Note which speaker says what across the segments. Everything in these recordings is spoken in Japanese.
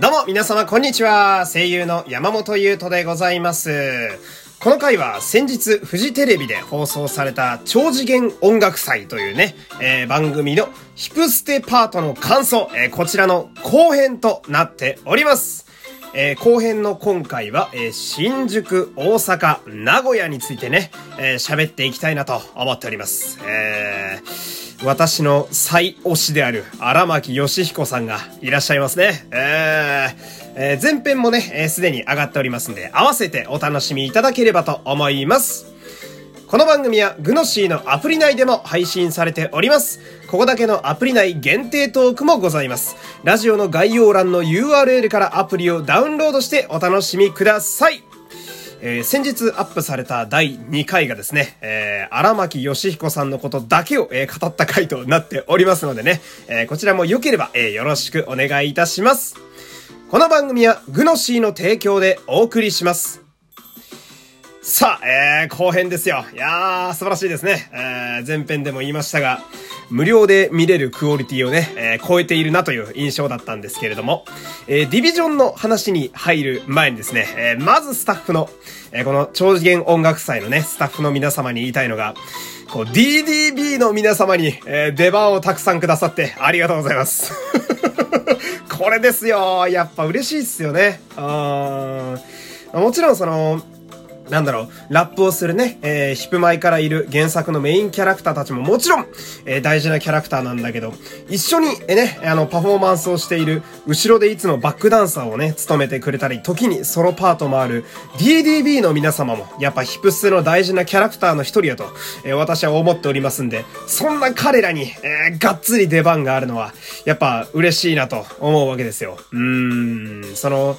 Speaker 1: どうも皆様こんにちは。声優の山本優斗でございます。この回は先日フジテレビで放送された超次元音楽祭というね、えー、番組のヒプステパートの感想、えー、こちらの後編となっております。えー、後編の今回は、えー、新宿、大阪、名古屋についてね、えー、喋っていきたいなと思っております。えー私の最推しである荒牧義彦さんがいらっしゃいますね。えー、えー、前編もね、えす、でに上がっておりますんで、合わせてお楽しみいただければと思います。この番組はグノシーのアプリ内でも配信されております。ここだけのアプリ内限定トークもございます。ラジオの概要欄の URL からアプリをダウンロードしてお楽しみください。えー、先日アップされた第2回がですね、えー、荒牧義彦さんのことだけを、えー、語った回となっておりますのでね、え、こちらも良ければ、え、よろしくお願いいたします。この番組はグノシーの提供でお送りします。さあ、えー、後編ですよ。いやー、素晴らしいですね。えー、前編でも言いましたが、無料で見れるクオリティをね、えー、超えているなという印象だったんですけれども、えー、ディビジョンの話に入る前にですね、えー、まずスタッフの、えー、この超次元音楽祭のね、スタッフの皆様に言いたいのが、こう、DDB の皆様に、えー、出番をたくさんくださってありがとうございます。これですよ。やっぱ嬉しいっすよね。あもちろんその、なんだろう、ラップをするね、えー、ヒップマイからいる原作のメインキャラクターたちももちろん、えー、大事なキャラクターなんだけど、一緒に、えー、ね、あの、パフォーマンスをしている、後ろでいつもバックダンサーをね、務めてくれたり、時にソロパートもある、DDB の皆様も、やっぱヒップスの大事なキャラクターの一人やと、えー、私は思っておりますんで、そんな彼らに、えー、がっつり出番があるのは、やっぱ嬉しいなと思うわけですよ。うーん、その、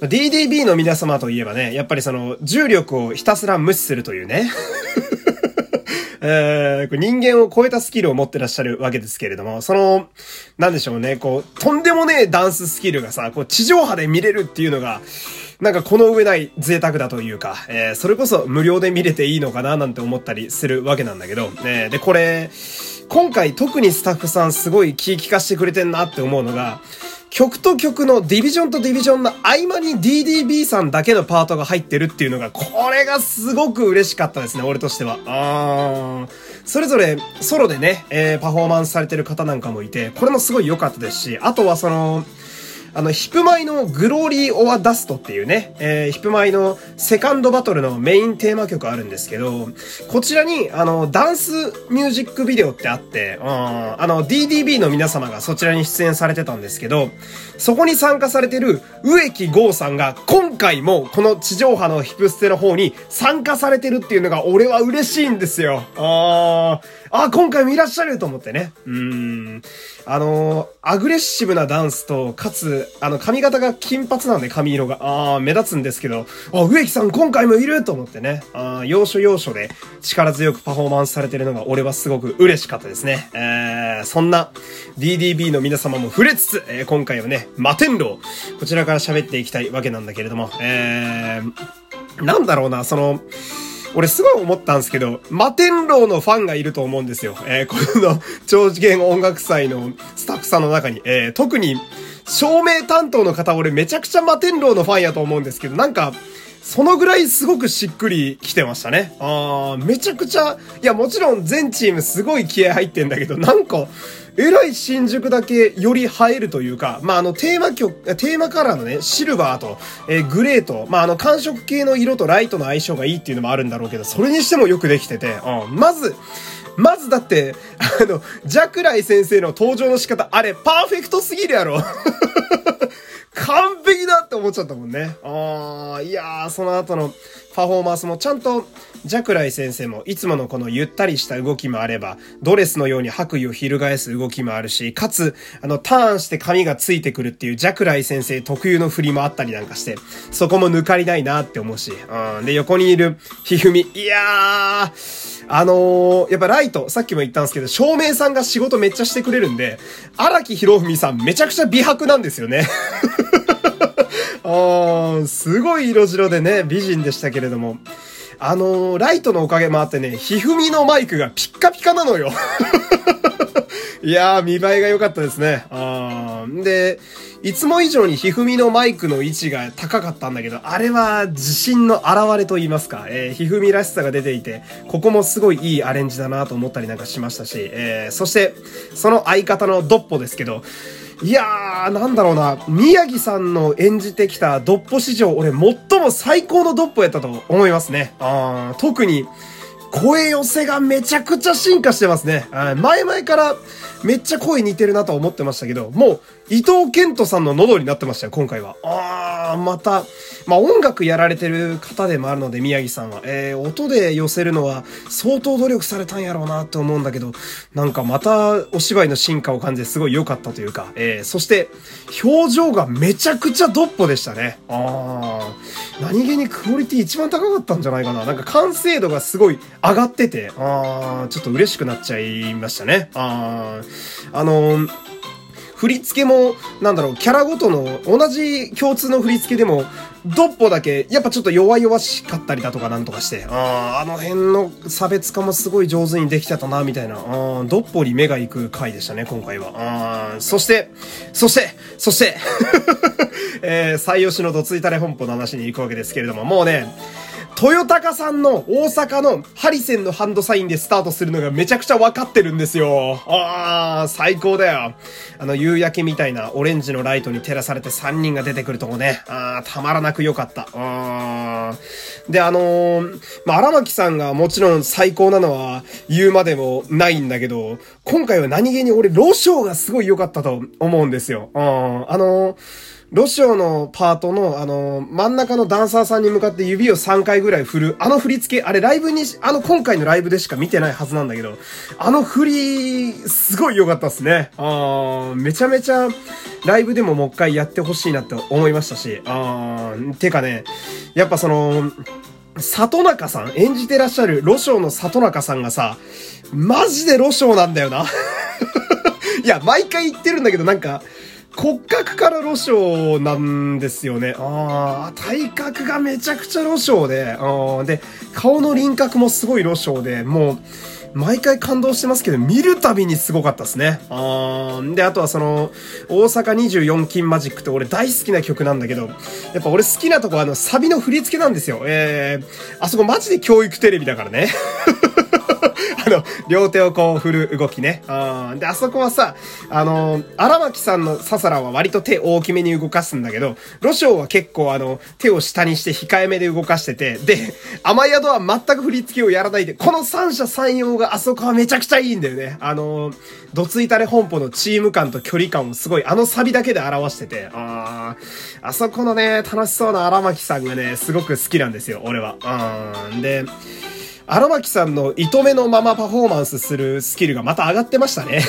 Speaker 1: DDB の皆様といえばね、やっぱりその、重力をひたすら無視するというね。えー、人間を超えたスキルを持ってらっしゃるわけですけれども、その、なんでしょうね、こう、とんでもねえダンススキルがさ、こう、地上波で見れるっていうのが、なんかこの上ない贅沢だというか、えー、それこそ無料で見れていいのかななんて思ったりするわけなんだけど、ね、で、これ、今回特にスタッフさんすごい気利かしてくれてんなって思うのが、曲と曲のディビジョンとディビジョンの合間に DDB さんだけのパートが入ってるっていうのが、これがすごく嬉しかったですね、俺としては。あーそれぞれソロでね、えー、パフォーマンスされてる方なんかもいて、これもすごい良かったですし、あとはその、あの、ヒプマイのグローリー・オア・ダストっていうね、えー、ヒプマイのセカンドバトルのメインテーマ曲あるんですけど、こちらに、あの、ダンスミュージックビデオってあって、うん、あの、DDB の皆様がそちらに出演されてたんですけど、そこに参加されてる植木剛さんが今回もこの地上波のヒプステの方に参加されてるっていうのが俺は嬉しいんですよ。あー、あ、今回もいらっしゃると思ってね。うん。あの、アグレッシブなダンスと、かつ、あの、髪型が金髪なんで髪色が、あ目立つんですけど、あ、植木さん今回もいると思ってね。あ要所要所で力強くパフォーマンスされてるのが俺はすごく嬉しかったですね。えー、そんな DDB の皆様も触れつつ、えー、今回はね、摩天楼、こちらから喋っていきたいわけなんだけれども、えー、なんだろうな、その、俺すごい思ったんですけど、摩天楼のファンがいると思うんですよ。えー、この超次元音楽祭のスタッフさんの中に、えー、特に照明担当の方俺めちゃくちゃ摩天楼のファンやと思うんですけど、なんか、そのぐらいすごくしっくり来てましたね。あー、めちゃくちゃ、いやもちろん全チームすごい気合入ってんだけど、なんか、えらい新宿だけより映えるというか、まあ、あの、テーマ曲、テーマカラーのね、シルバーと、えー、グレーと、まあ、あの、寒色系の色とライトの相性がいいっていうのもあるんだろうけど、それにしてもよくできてて、うん、まず、まずだって、あの、ジャクライ先生の登場の仕方、あれ、パーフェクトすぎるやろ 完璧だって思っちゃったもんね。ああ、いやー、その後のパフォーマンスもちゃんと、ジャクライ先生もいつものこのゆったりした動きもあれば、ドレスのように白衣を翻す動きもあるし、かつ、あの、ターンして髪がついてくるっていうジャクライ先生特有の振りもあったりなんかして、そこも抜かりないなって思うし、うん。で、横にいるひふみ、いやー、あのー、やっぱライト、さっきも言ったんですけど、照明さんが仕事めっちゃしてくれるんで、荒木博文さんめちゃくちゃ美白なんですよね。あー、すごい色白でね、美人でしたけれども。あのー、ライトのおかげもあってね、ひふみのマイクがピッカピカなのよ。いやー、見栄えが良かったですね。あーで、いつも以上にひふみのマイクの位置が高かったんだけど、あれは自信の表れと言いますか、えー、ひふみらしさが出ていて、ここもすごいいいアレンジだなと思ったりなんかしましたし、えー、そして、その相方のドッポですけど、いやー、なんだろうな、宮城さんの演じてきたドッポ史上、俺最も最高のドッポやったと思いますね。あ特に、声寄せがめちゃくちゃ進化してますね。前々からめっちゃ声似てるなと思ってましたけど、もう伊藤健人さんの喉になってましたよ、今回は。あー、また、まあ、音楽やられてる方でもあるので、宮城さんは。えー、音で寄せるのは相当努力されたんやろうなって思うんだけど、なんかまたお芝居の進化を感じてすごい良かったというか、えー、そして、表情がめちゃくちゃドッポでしたね。あー、何気にクオリティ一番高かったんじゃないかな。なんか完成度がすごい上がってて、あー、ちょっと嬉しくなっちゃいましたね。あー、あのー振り付けも、なんだろう、キャラごとの同じ共通の振り付けでも、ドッポだけ、やっぱちょっと弱々しかったりだとかなんとかして、ああ、の辺の差別化もすごい上手にできてたな、みたいな、あドッポに目が行く回でしたね、今回は。あそして、そして、そして えー、最吉のどついたれ本舗の話に行くわけですけれども、もうね、トヨタカさんの大阪のハリセンのハンドサインでスタートするのがめちゃくちゃ分かってるんですよ。ああ、最高だよ。あの夕焼けみたいなオレンジのライトに照らされて3人が出てくるとこね。ああ、たまらなく良かった。あで、あのー、まあ、荒牧さんがもちろん最高なのは言うまでもないんだけど、今回は何気に俺、ロショーがすごい良かったと思うんですよ。ああのーロシオのパートの、あの、真ん中のダンサーさんに向かって指を3回ぐらい振る、あの振り付け、あれライブに、あの今回のライブでしか見てないはずなんだけど、あの振り、すごい良かったっすね。あめちゃめちゃ、ライブでももう一回やってほしいなって思いましたし、あーてかね、やっぱその、里中さん、演じてらっしゃるロショーの里中さんがさ、マジでロショーなんだよな。いや、毎回言ってるんだけど、なんか、骨格からロショーなんですよね。ああ、体格がめちゃくちゃロショーで、で、顔の輪郭もすごいロショーで、もう、毎回感動してますけど、見るたびにすごかったですね。あで、あとはその、大阪24金マジックって俺大好きな曲なんだけど、やっぱ俺好きなとこはあの、サビの振り付けなんですよ。えー、あそこマジで教育テレビだからね。あの、両手をこう振る動きね。うん。で、あそこはさ、あの、荒牧さんのササラは割と手大きめに動かすんだけど、ロショーは結構あの、手を下にして控えめで動かしてて、で、雨宿は全く振り付けをやらないで、この三者三様があそこはめちゃくちゃいいんだよね。あの、どついたれ本舗のチーム感と距離感をすごい、あのサビだけで表してて、ああそこのね、楽しそうな荒牧さんがね、すごく好きなんですよ、俺は。うん。で、荒牧さんの糸目のままパフォーマンスするスキルがまた上がってましたね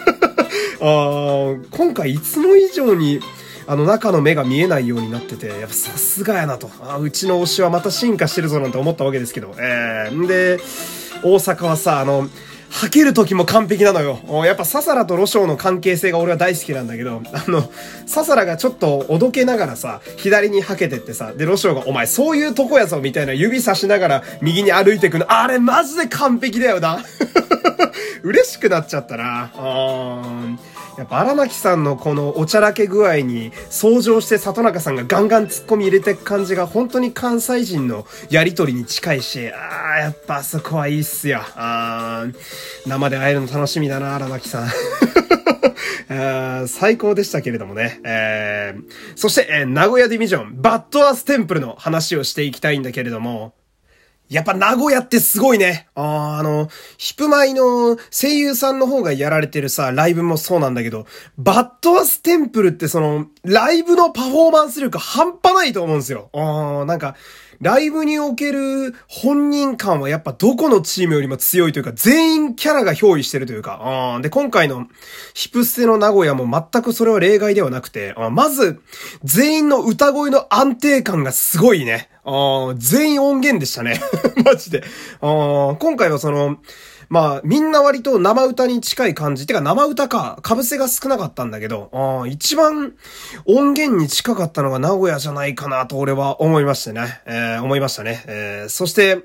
Speaker 1: あ今回いつも以上にあの中の目が見えないようになってて、やっぱさすがやなと。あうちの推しはまた進化してるぞなんて思ったわけですけど。えー、んで、大阪はさ、あの、吐ける時も完璧なのよ。やっぱササラとロショウの関係性が俺は大好きなんだけど、あの、ササラがちょっとおどけながらさ、左に吐けてってさ、で、ロショウがお前そういうとこやぞみたいな指さしながら右に歩いてくの、あれマジで完璧だよな。嬉しくなっちゃったな。うーやっぱ荒牧さんのこのおちゃらけ具合に、相乗して里中さんがガンガン突っ込み入れていく感じが本当に関西人のやりとりに近いし、ああ、やっぱあそこはいいっすよ。あ生で会えるの楽しみだな、荒牧さん。最高でしたけれどもね。えー、そして、えー、名古屋ディビジョン、 Bad Ass Temple の話をしていきたいんだけれども、やっぱ名古屋ってすごいね。ああ、の、ヒプマイの声優さんの方がやられてるさ、ライブもそうなんだけど、 Bad Ass Temple ってその、ライブのパフォーマンス力半端ないと思うんですよ。ああ、なんか、ライブにおける本人感はやっぱどこのチームよりも強いというか、全員キャラが憑依してるというか、あで、今回のヒプステの名古屋も全くそれは例外ではなくて、あまず、全員の歌声の安定感がすごいね。全員音源でしたね。マジで。今回はその、まあ、みんな割と生歌に近い感じ。てか生歌か、被せが少なかったんだけど、一番音源に近かったのが名古屋じゃないかなと俺は思いましたね。えー、思いましたね。えー、そして、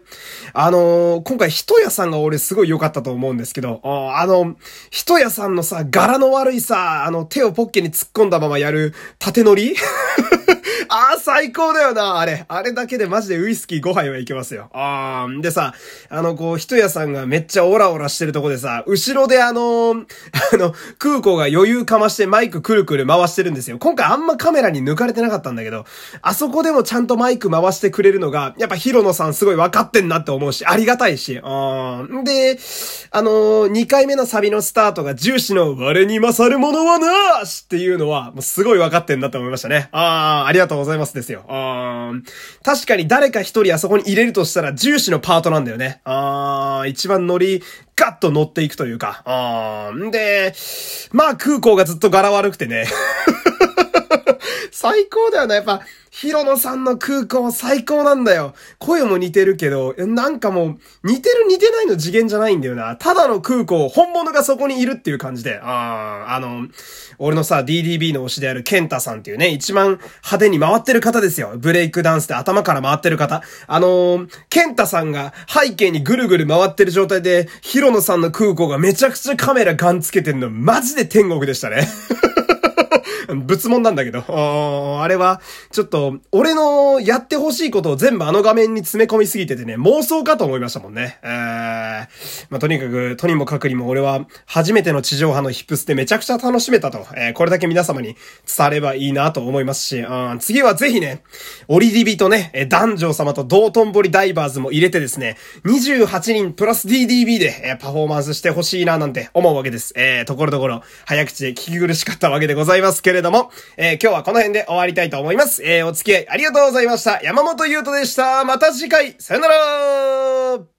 Speaker 1: あのー、今回、人屋さんが俺すごい良かったと思うんですけど、あの、人屋さんのさ、柄の悪いさ、あの、手をポッケに突っ込んだままやる縦乗り、最高だよな、あれ。あれだけでマジでウイスキー5杯はいけますよ。あー、でさ、あの、こう、人屋さんがめっちゃオラオラしてるとこでさ、後ろであの あの、空港が余裕かましてマイクくるくる回してるんですよ。今回あんまカメラに抜かれてなかったんだけど、あそこでもちゃんとマイク回してくれるのが、やっぱヒロノさんすごい分かってんなって思うし、ありがたいし。あーで、あのー、2回目のサビのスタートが重視の我に勝るものはなしっていうのは、もうすごい分かってんなって思いましたね。あー、ありがとうございますですよ。あー確かに誰か一人あそこに入れるとしたら重視のパートなんだよね。あー、一番乗り、ガッと乗っていくというか。あ、んで、まあ空港がずっと柄悪くてね。最高だよな、やっぱ。ヒロノさんの空港最高なんだよ。声も似てるけど、なんかもう、似てる似てないの次元じゃないんだよな。ただの空港、本物がそこにいるっていう感じで。ああ、あの、俺のさ、DDB の推しであるケンタさんっていうね、一番派手に回ってる方ですよ。ブレイクダンスで頭から回ってる方。あのー、ケンタさんが背景にぐるぐる回ってる状態で、ヒロノさんの空港がめちゃくちゃカメラガンつけてるの、マジで天国でしたね。仏門なんだけど、あれは、ちょっと、俺のやってほしいことを全部あの画面に詰め込みすぎててね、妄想かと思いましたもんね。えー、まあ、とにかく、とにもかくにも俺は、初めての地上波のヒップスでめちゃくちゃ楽しめたと、えー、これだけ皆様に伝わればいいなと思いますし、うん、次はぜひね、オリディビとね、男女様と道頓堀ダイバーズも入れてですね、28人プラス DDB で、えー、パフォーマンスしてほしいななんて思うわけです。えー、ところどころ、早口で聞き苦しかったわけでございますけれどれども、えー、今日はこの辺で終わりたいと思います。えー、お付き合いありがとうございました。山本優斗でした。また次回、さよなら